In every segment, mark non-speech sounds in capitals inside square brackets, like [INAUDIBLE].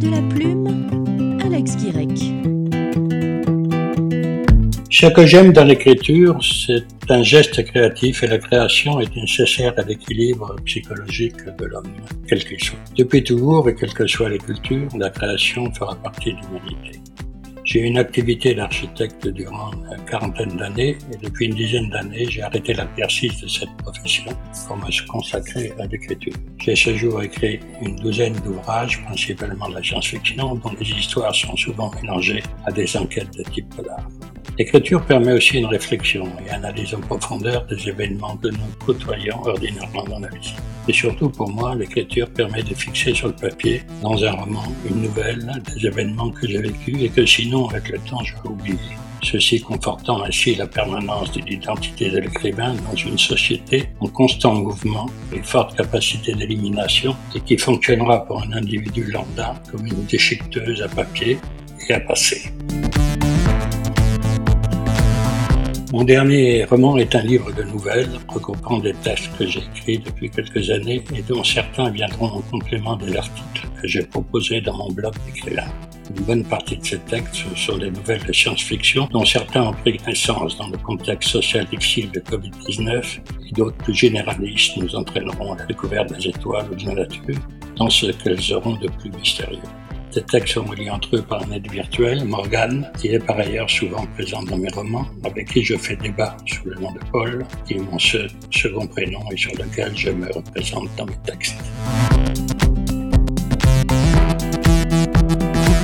de la plume, Alex Guirec. Ce que j'aime dans l'écriture, c'est un geste créatif et la création est nécessaire à l'équilibre psychologique de l'homme, quel qu'il soit. Depuis toujours et quelles que soient les cultures, la création fera partie de l'humanité. J'ai eu une activité d'architecte durant une quarantaine d'années et depuis une dizaine d'années, j'ai arrêté l'exercice de cette profession pour me consacrer à l'écriture. J'ai ce jour écrit une douzaine d'ouvrages, principalement de la science-fiction, dont les histoires sont souvent mélangées à des enquêtes de type polar. L'écriture permet aussi une réflexion et analyse en profondeur des événements que nous côtoyons ordinairement dans la vie. Et surtout pour moi, l'écriture permet de fixer sur le papier, dans un roman, une nouvelle, des événements que j'ai vécus et que sinon, avec le temps, je vais oublier. Ceci confortant ainsi la permanence de l'identité de l'écrivain dans une société en constant mouvement et forte capacité d'élimination et qui fonctionnera pour un individu lambda comme une déchiqueteuse à papier et à passer. Mon dernier roman est un livre de nouvelles regroupant des textes que j'ai écrits depuis quelques années et dont certains viendront en complément des articles que j'ai proposés dans mon blog d'écrivain. Une bonne partie de ces textes sont des nouvelles de science-fiction dont certains ont pris naissance dans le contexte social difficile de Covid-19 et d'autres plus généralistes nous entraîneront à la découverte des étoiles ou de la nature dans ce qu'elles auront de plus mystérieux. Ces textes sont reliés entre eux par un aide virtuel, Morgane, qui est par ailleurs souvent présente dans mes romans, avec qui je fais débat sous le nom de Paul, qui est mon second prénom et sur lequel je me représente dans mes textes.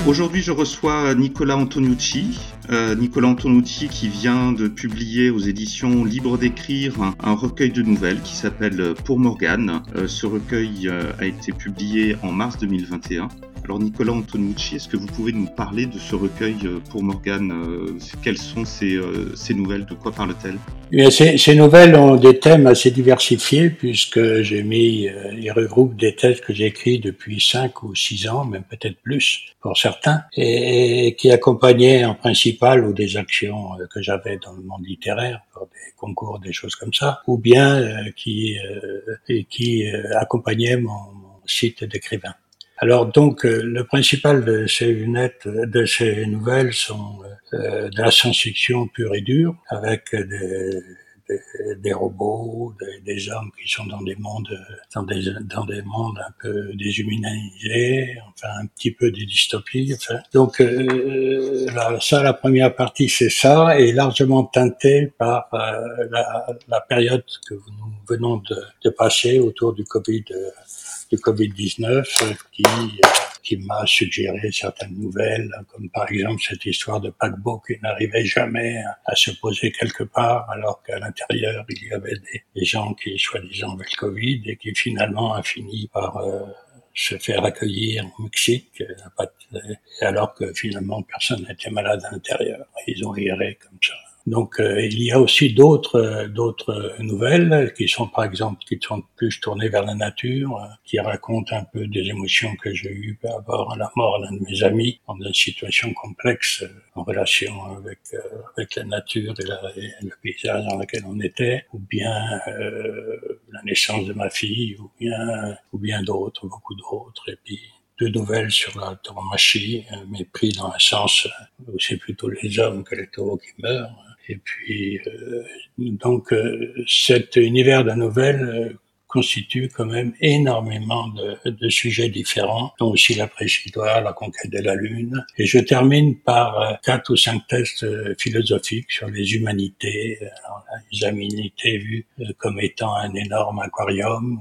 Aujourd'hui, je reçois Nicolas Antonucci. Euh, Nicolas Antonucci qui vient de publier aux éditions Libre d'écrire un, recueil de nouvelles qui s'appelle Pour Morgane. Euh, ce recueil euh, a été publié en mars 2021. Alors Nicolas Antonucci, est-ce que vous pouvez nous parler de ce recueil euh, pour Morgane euh, Quelles sont euh, ces, nouvelles De quoi parle-t-elle? Eh ces, nouvelles ont des thèmes assez diversifiés puisque j'ai mis, ils regroupent des textes que j'ai écrits depuis 5 ou 6 ans, même peut-être plus pour certains, et, qui accompagnaient en principal ou des actions que j'avais dans le monde littéraire, des concours, des choses comme ça, ou bien qui, qui accompagnaient mon site d'écrivain. Alors donc euh, le principal de ces lunettes, de ces nouvelles sont euh, de la science-fiction pure et dure, avec des, des, robots, des, hommes qui sont dans des mondes, dans des, dans des mondes un peu déshumanisés, enfin un petit peu des dystopies. Enfin. Donc euh, ça, la première partie, c'est ça, et largement teintée par la, la, période que nous venons de, de passer autour du Covid du Covid-19 qui, qui m'a suggéré certaines nouvelles, comme par exemple cette histoire de paquebot qui n'arrivait jamais à se poser quelque part, alors qu'à l'intérieur il y avait des, gens qui soi-disant avaient le Covid et qui finalement a fini par euh, se faire accueillir au Mexique, alors que finalement personne n'était malade à l'intérieur. Ils ont erré comme ça. Donc euh, il y a aussi d'autres euh, d'autres nouvelles qui sont par exemple qui sont plus tournées vers la nature, euh, qui racontent un peu des émotions que j'ai eues par rapport à la mort d'un de mes amis dans une situation complexe en relation avec avec la nature et, le paysage dans lequel on était, ou bien la naissance de ma fille, ou bien ou bien d'autres, beaucoup d'autres, et puis deux nouvelles sur la tauromachie, mais pris dans un sens où c'est plutôt les hommes que les taureaux qui meurent et puis, euh, donc, euh, cet univers de la nouvelle euh, constitue quand même énormément de, de, sujets différents, dont aussi la préchitoire, la conquête de la Lune. Et je termine par quatre ou cinq tests philosophiques sur les humanités, les humanités vues comme étant un énorme aquarium,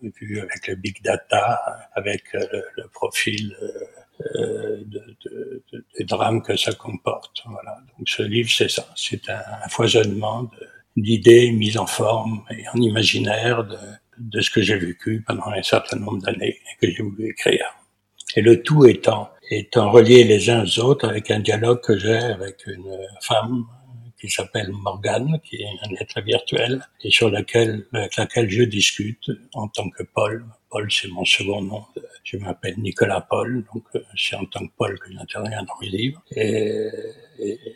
ou vues avec le big data, avec le profil de, de, de, des drames que ça comporte. Voilà. Donc ce livre, c'est ça. C'est un, foisonnement d'idées mises en forme et en imaginaire de, de ce que j'ai vécu pendant un certain nombre d'années et que j'ai voulu écrire. Et le tout étant, étant relié les uns aux autres avec un dialogue que j'ai avec une femme qui s'appelle Morgane, qui est un être virtuel et sur laquelle, avec laquelle je discute en tant que Paul. Paul, c'est mon second nom je m'appelle Nicolas Paul, donc c'est en tant que Paul que j'interviens dans mes livres. Et,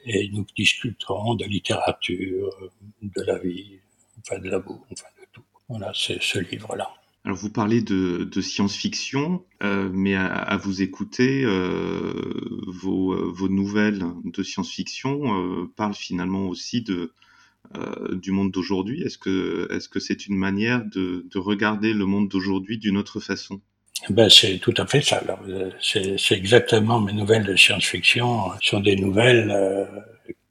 et, nous discuterons de littérature, de la vie, enfin de l'amour, enfin de tout. Voilà, c'est ce livre-là. Alors vous parlez de, science-fiction, euh, mais à, vous écouter, euh, vos, vos, nouvelles de science-fiction euh, parlent finalement aussi de, euh, du monde d'aujourd'hui. Est-ce que est-ce que c'est une manière de, de regarder le monde d'aujourd'hui d'une autre façon? Ben, c'est tout à fait ça. C'est exactement mes nouvelles de science-fiction sont des nouvelles euh,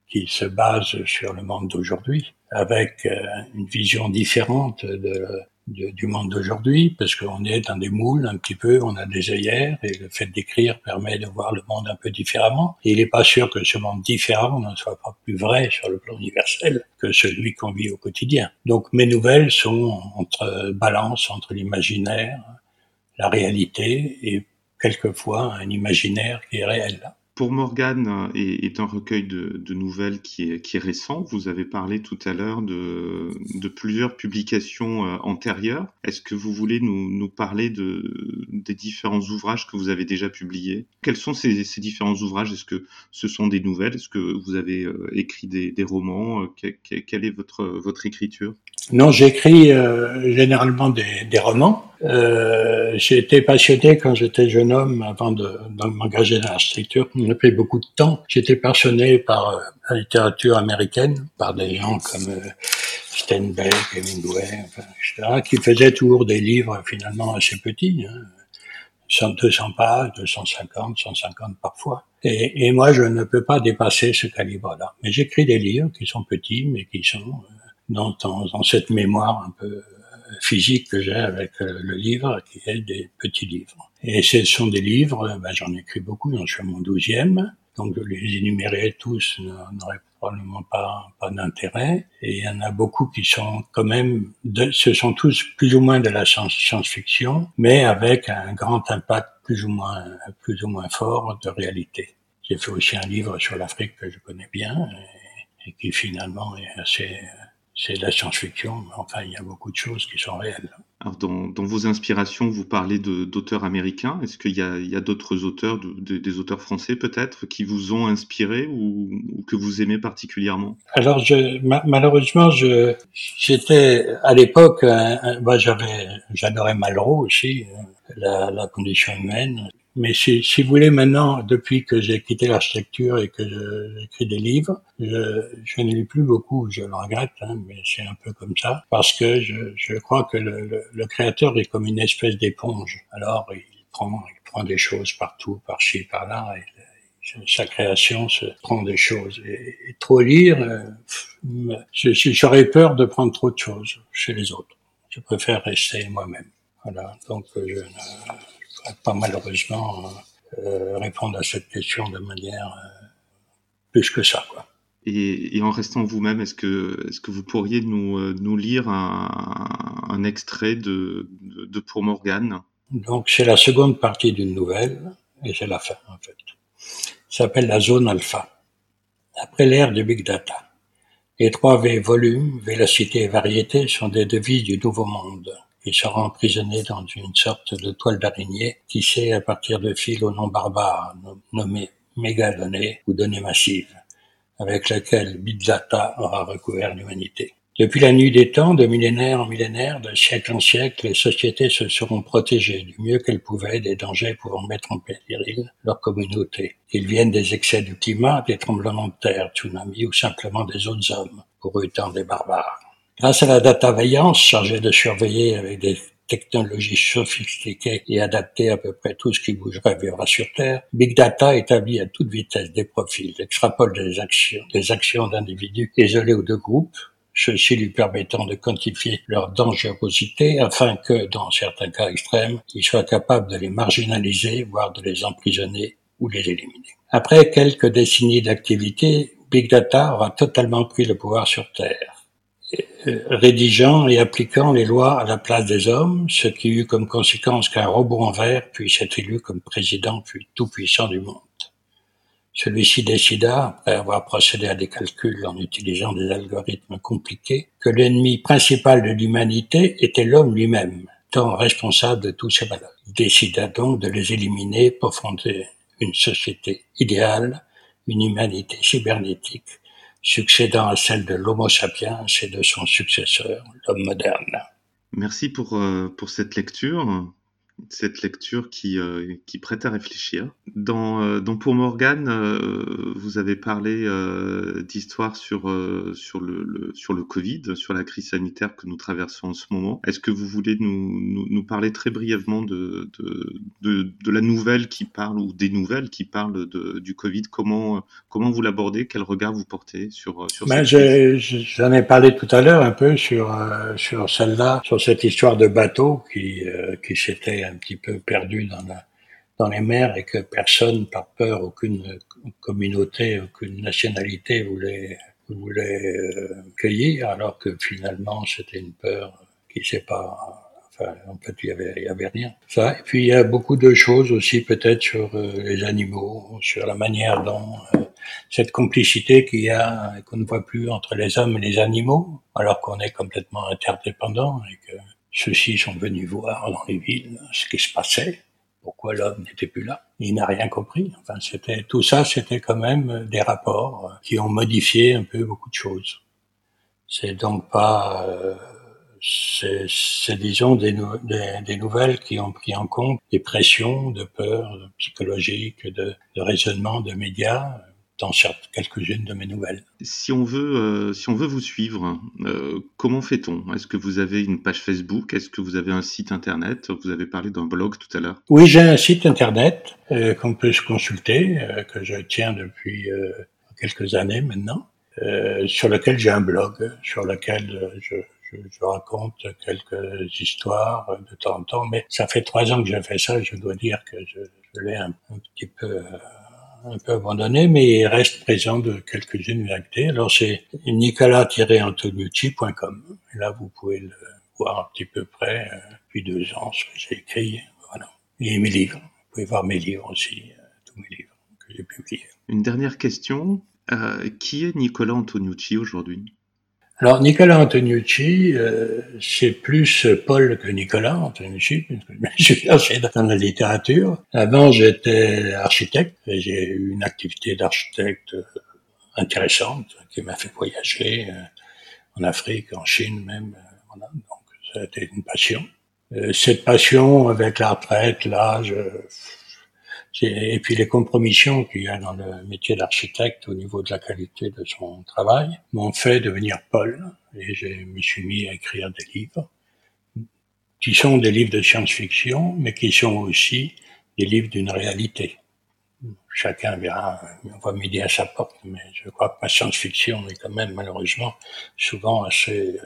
qui se basent sur le monde d'aujourd'hui, avec une vision différente de, du monde d'aujourd'hui, parce qu'on est dans des moules un petit peu, on a des œillères, et le fait d'écrire permet de voir le monde un peu différemment. Et il n'est pas sûr que ce monde différent ne soit pas plus vrai sur le plan universel que celui qu'on vit au quotidien. Donc mes nouvelles sont entre balance entre l'imaginaire, la réalité et quelquefois un imaginaire qui est réel. Pour Morgane est, est, un recueil de, nouvelles qui est, qui est récent. Vous avez parlé tout à l'heure de, de, plusieurs publications euh, antérieures. Est-ce que vous voulez nous, nous, parler de, des différents ouvrages que vous avez déjà publiés? Quels sont ces, ces différents ouvrages? Est-ce que ce sont des nouvelles? Est-ce que vous avez euh, écrit des, des romans? Euh, que, que, Quelle est votre, votre écriture? Non, j'écris euh, généralement des romans. Euh, j'ai été passionné quand j'étais jeune homme avant de, de m'engager dans l'architecture. On a pris beaucoup de temps. J'étais passionné par euh, la littérature américaine, par des gens comme euh, Steinbeck, Hemingway, etc., qui faisaient toujours des livres finalement assez petits, hein, 200 pages, 250, 150 parfois. Et, et, moi, je ne peux pas dépasser ce calibre-là. Mais j'écris des livres qui sont petits, mais qui sont euh, dans, dans, dans cette mémoire un peu physique que j'ai avec euh, le livre, qui est des petits livres. Et ce sont des livres, ben, j'en écris beaucoup, j'en suis à mon douzième, donc de les énumérer tous n'aurait probablement pas, pas d'intérêt. Et il y en a beaucoup qui sont quand même, de, ce sont tous plus ou moins de la science-fiction, mais avec un grand impact plus ou moins, plus ou moins fort de réalité. J'ai fait aussi un livre sur l'Afrique que je connais bien et, et qui finalement est assez c'est de la science-fiction, mais enfin, il y a beaucoup de choses qui sont réelles. Alors, dans, dans vos inspirations, vous parlez d'auteurs américains. Est-ce qu'il y a, a d'autres auteurs, de, de, des auteurs français peut-être, qui vous ont inspiré ou, ou, que vous aimez particulièrement? Alors, je, ma, malheureusement, j'étais à l'époque, bah, j'avais, j'adorais Malraux aussi, euh, la, la condition humaine. Mais si, si, vous voulez, maintenant, depuis que j'ai quitté l'architecture et que j'écris des livres, je, je n'ai lu plus beaucoup, je le regrette, hein, mais c'est un peu comme ça, parce que je, je crois que le, le, le, créateur est comme une espèce d'éponge. Alors, il prend, il prend des choses partout, par-ci, par-là, et sa création se prend des choses. Et, trop lire, euh, j'aurais peur de prendre trop de choses chez les autres. Je préfère rester moi-même. Voilà, donc euh, je pas malheureusement euh, répondre à cette question de manière euh, plus que ça. Quoi. Et, et en restant vous-même, est-ce que, est-ce que vous pourriez nous, euh, nous lire un, un extrait de, de, de Pour Morgane? Donc c'est la seconde partie d'une nouvelle, et c'est la fin en fait. Ça s'appelle la zone alpha. Après l'ère du Big Data, les trois V volumes, vélocité et variété, sont des devises du nouveau monde il sera emprisonné dans une sorte de toile d'araignée tissée à partir de fils au nom barbare nommés mégadonnées ou données massives, avec laquelle Big Data aura recouvert l'humanité. Depuis la nuit des temps, de millénaire en millénaire, de siècle en siècle, les sociétés se seront protégées du mieux qu'elles pouvaient des dangers pouvant mettre en péril leur communauté, qu'ils viennent des excès du climat, des tremblements de terre, tsunamis ou simplement des autres hommes, pour eux étant des barbares. Grâce à la data veillance chargée de surveiller avec des technologies sophistiquées et adaptées à peu près tout ce qui bougerait vivra sur Terre, Big Data établit à toute vitesse des profils, extrapole des actions d'individus isolés ou de groupes, ceci lui permettant de quantifier leur dangerosité afin que, dans certains cas extrêmes, il soit capable de les marginaliser, voire de les emprisonner ou les éliminer. Après quelques décennies d'activité, Big Data aura totalement pris le pouvoir sur Terre rédigeant et appliquant les lois à la place des hommes, ce qui eut comme conséquence qu'un robot en verre puisse être élu comme président puis tout-puissant du monde. Celui-ci décida, après avoir procédé à des calculs en utilisant des algorithmes compliqués, que l'ennemi principal de l'humanité était l'homme lui-même, tant responsable de tous ses malheurs. Il décida donc de les éliminer pour fonder une société idéale, une humanité cybernétique, succédant à celle de l'Homo sapiens et de son successeur, l'homme moderne. Merci pour, euh, pour cette lecture cette lecture qui, euh, qui prête à réfléchir. Dans, euh, dans Pour Morgane, euh, vous avez parlé d'histoire sur, sur, le, le, sur le Covid, sur la crise sanitaire que nous traversons en ce moment. Est-ce que vous voulez nous, nous, nous parler très brièvement de, de, de, de, la nouvelle qui parle, ou des nouvelles qui parlent de, du Covid? Comment, comment vous l'abordez? Quel regard vous portez sur, sur ben, J'en ai, ai, parlé tout à l'heure un peu sur, sur celle-là, sur cette histoire de bateau qui, qui s'était un petit peu perdu dans, les mers et que personne, par peur, aucune communauté, aucune nationalité voulait, voulait euh, cueillir, alors que finalement c'était une peur qui s'est pas en fait, il y avait, avait rien. Et puis, il y a beaucoup de choses aussi, peut-être, sur euh, les animaux, sur la manière dont euh, cette complicité qu'il y a, qu'on ne voit plus entre les hommes et les animaux, alors qu'on est complètement interdépendants et que ceux-ci sont venus voir dans les villes ce qui se passait, pourquoi l'homme n'était plus là. Il n'a rien compris. Enfin, c'était tout ça, c'était quand même des rapports qui ont modifié un peu beaucoup de choses. C'est donc pas, euh, c'est disons des, nouvelles qui ont pris en compte des pressions de peur psychologiques, de, de raisonnement de médias dans quelques-unes de mes nouvelles. Si on veut, euh, si on veut vous suivre, euh, comment fait-on? Est-ce que vous avez une page Facebook? Est-ce que vous avez un site internet? Vous avez parlé d'un blog tout à l'heure. Oui, j'ai un site internet euh, qu'on peut se consulter, que je tiens depuis quelques années maintenant, sur lequel j'ai un blog, sur lequel je, je, je, raconte quelques histoires de temps en temps. Mais ça fait trois ans que j'ai fait ça. Je dois dire que je, je l'ai un, un, petit peu un peu abandonné, mais il reste présent de quelques-unes vérités. Alors c'est nicolas-antonucci.com. Là, vous pouvez le voir un petit peu près euh, depuis deux ans, ce que j'ai écrit. Voilà. Et mes livres. Vous pouvez voir mes livres aussi, euh, tous mes livres que j'ai publiés. Une dernière question. Euh, qui est Nicolas Antoniucci aujourd'hui? Alors Nicolas Antoniucci, euh, c'est plus Paul que Nicolas Antoniucci, je suis [LAUGHS] assez dans la littérature. Avant j'étais architecte, et j'ai eu une activité d'architecte euh, intéressante qui m'a fait voyager euh, en Afrique, en Chine même. Euh, voilà. Donc ça a été une passion. Cette passion avec la retraite, l'âge, et puis les compromissions qu'il y a dans le métier d'architecte au niveau de la qualité de son travail m'ont fait devenir Paul et je me suis mis à écrire des livres qui sont des livres de science-fiction mais qui sont aussi des livres d'une réalité. Chacun verra, on va m'aider à sa porte, mais je crois que ma science-fiction est quand même malheureusement souvent assez euh,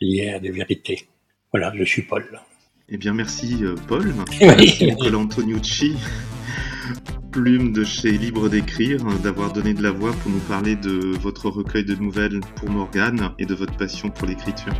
liée à des vérités. Voilà, je suis Paul. Eh bien, merci euh, Paul. Merci Nicolas Antoniucci, plume de chez Libre d'écrire, d'avoir donné de la voix pour nous parler de votre recueil de nouvelles pour Morgane et de votre passion pour l'écriture.